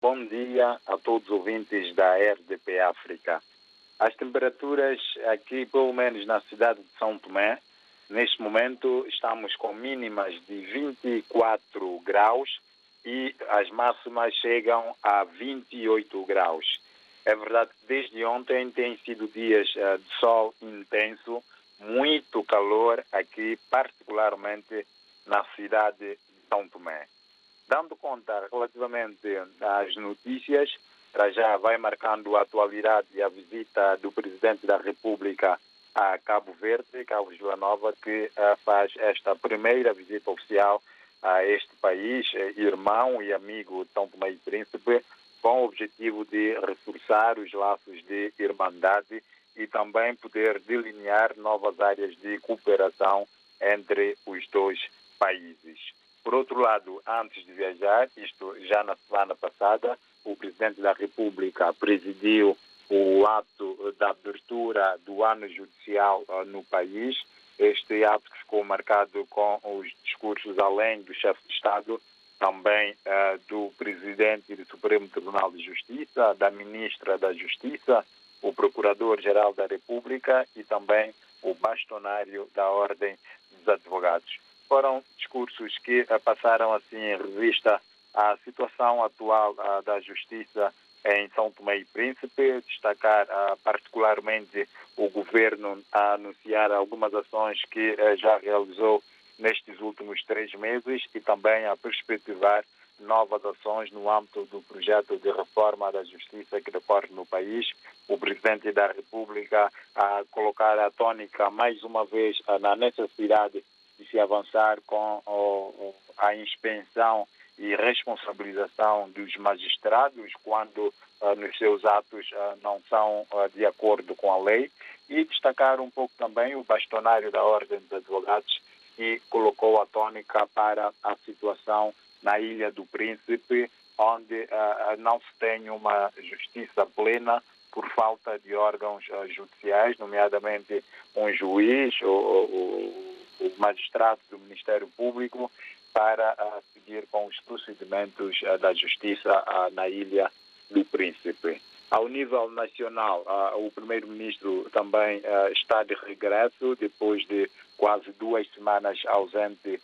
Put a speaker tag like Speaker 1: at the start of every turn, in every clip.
Speaker 1: Bom dia a todos os ouvintes da RDP África. As temperaturas aqui, pelo menos na cidade de São Tomé, neste momento estamos com mínimas de 24 graus e as máximas chegam a 28 graus. É verdade que desde ontem têm sido dias uh, de sol intenso, muito calor aqui, particularmente na cidade de São Tomé. Dando conta relativamente às notícias, para já vai marcando a atualidade a visita do Presidente da República a Cabo Verde, Cabo Vila Nova, que uh, faz esta primeira visita oficial a este país, eh, irmão e amigo de São Tomé e Príncipe, com o objetivo de reforçar os laços de irmandade e também poder delinear novas áreas de cooperação entre os dois países. Por outro lado, antes de viajar, isto já na semana passada, o Presidente da República presidiu o ato da abertura do ano judicial uh, no país. Este ato que ficou marcado com os discursos, além do chefe de Estado, também uh, do Presidente do Supremo Tribunal de Justiça, da Ministra da Justiça, o Procurador-Geral da República e também o bastonário da Ordem dos Advogados. Foram discursos que uh, passaram assim em revista a situação atual uh, da Justiça em São Tomé e Príncipe, destacar uh, particularmente o governo a anunciar algumas ações que já realizou nestes últimos três meses e também a perspectivar novas ações no âmbito do projeto de reforma da justiça que decorre no país. O Presidente da República a colocar a tônica mais uma vez na necessidade de se avançar com a inspeção e responsabilização dos magistrados quando uh, nos seus atos uh, não são uh, de acordo com a lei. E destacar um pouco também o bastonário da Ordem dos Advogados que colocou a tônica para a situação na Ilha do Príncipe, onde não se tem uma justiça plena por falta de órgãos judiciais, nomeadamente um juiz ou, o magistrado do Ministério Público para uh, seguir com os procedimentos uh, da justiça uh, na Ilha do Príncipe. Ao nível nacional, o primeiro-ministro também está de regresso depois de quase duas semanas ausente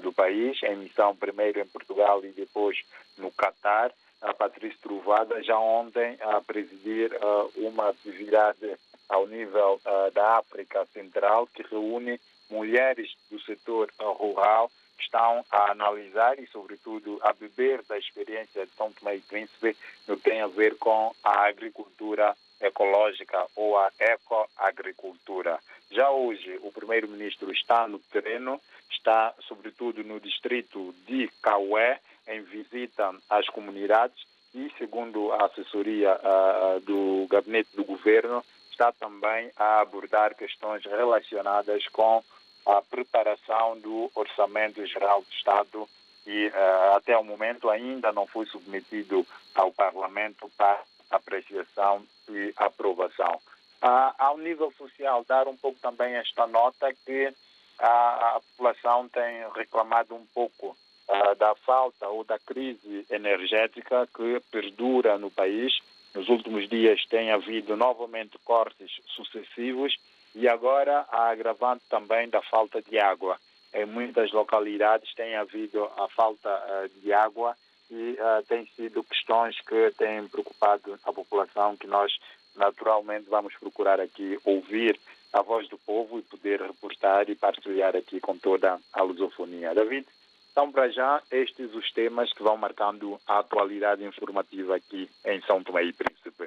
Speaker 1: do país, em missão primeiro em Portugal e depois no Catar. A Patrícia Truvada já ontem a presidir uma atividade ao nível da África Central que reúne mulheres do setor rural estão a analisar e, sobretudo, a beber da experiência de São Tomé e Príncipe no que tem a ver com a agricultura ecológica ou a ecoagricultura. Já hoje, o primeiro-ministro está no terreno, está, sobretudo, no distrito de Caué, em visita às comunidades e, segundo a assessoria uh, do gabinete do governo, está também a abordar questões relacionadas com a preparação do Orçamento Geral do Estado e uh, até o momento ainda não foi submetido ao Parlamento para apreciação e aprovação. Uh, ao nível social, dar um pouco também esta nota que a, a população tem reclamado um pouco uh, da falta ou da crise energética que perdura no país. Nos últimos dias tem havido novamente cortes sucessivos e agora a agravante também da falta de água. Em muitas localidades tem havido a falta uh, de água e uh, tem sido questões que têm preocupado a população que nós naturalmente vamos procurar aqui ouvir a voz do povo e poder reportar e partilhar aqui com toda a lusofonia. David, então para já estes os temas que vão marcando a atualidade informativa aqui em São Tomé e Príncipe.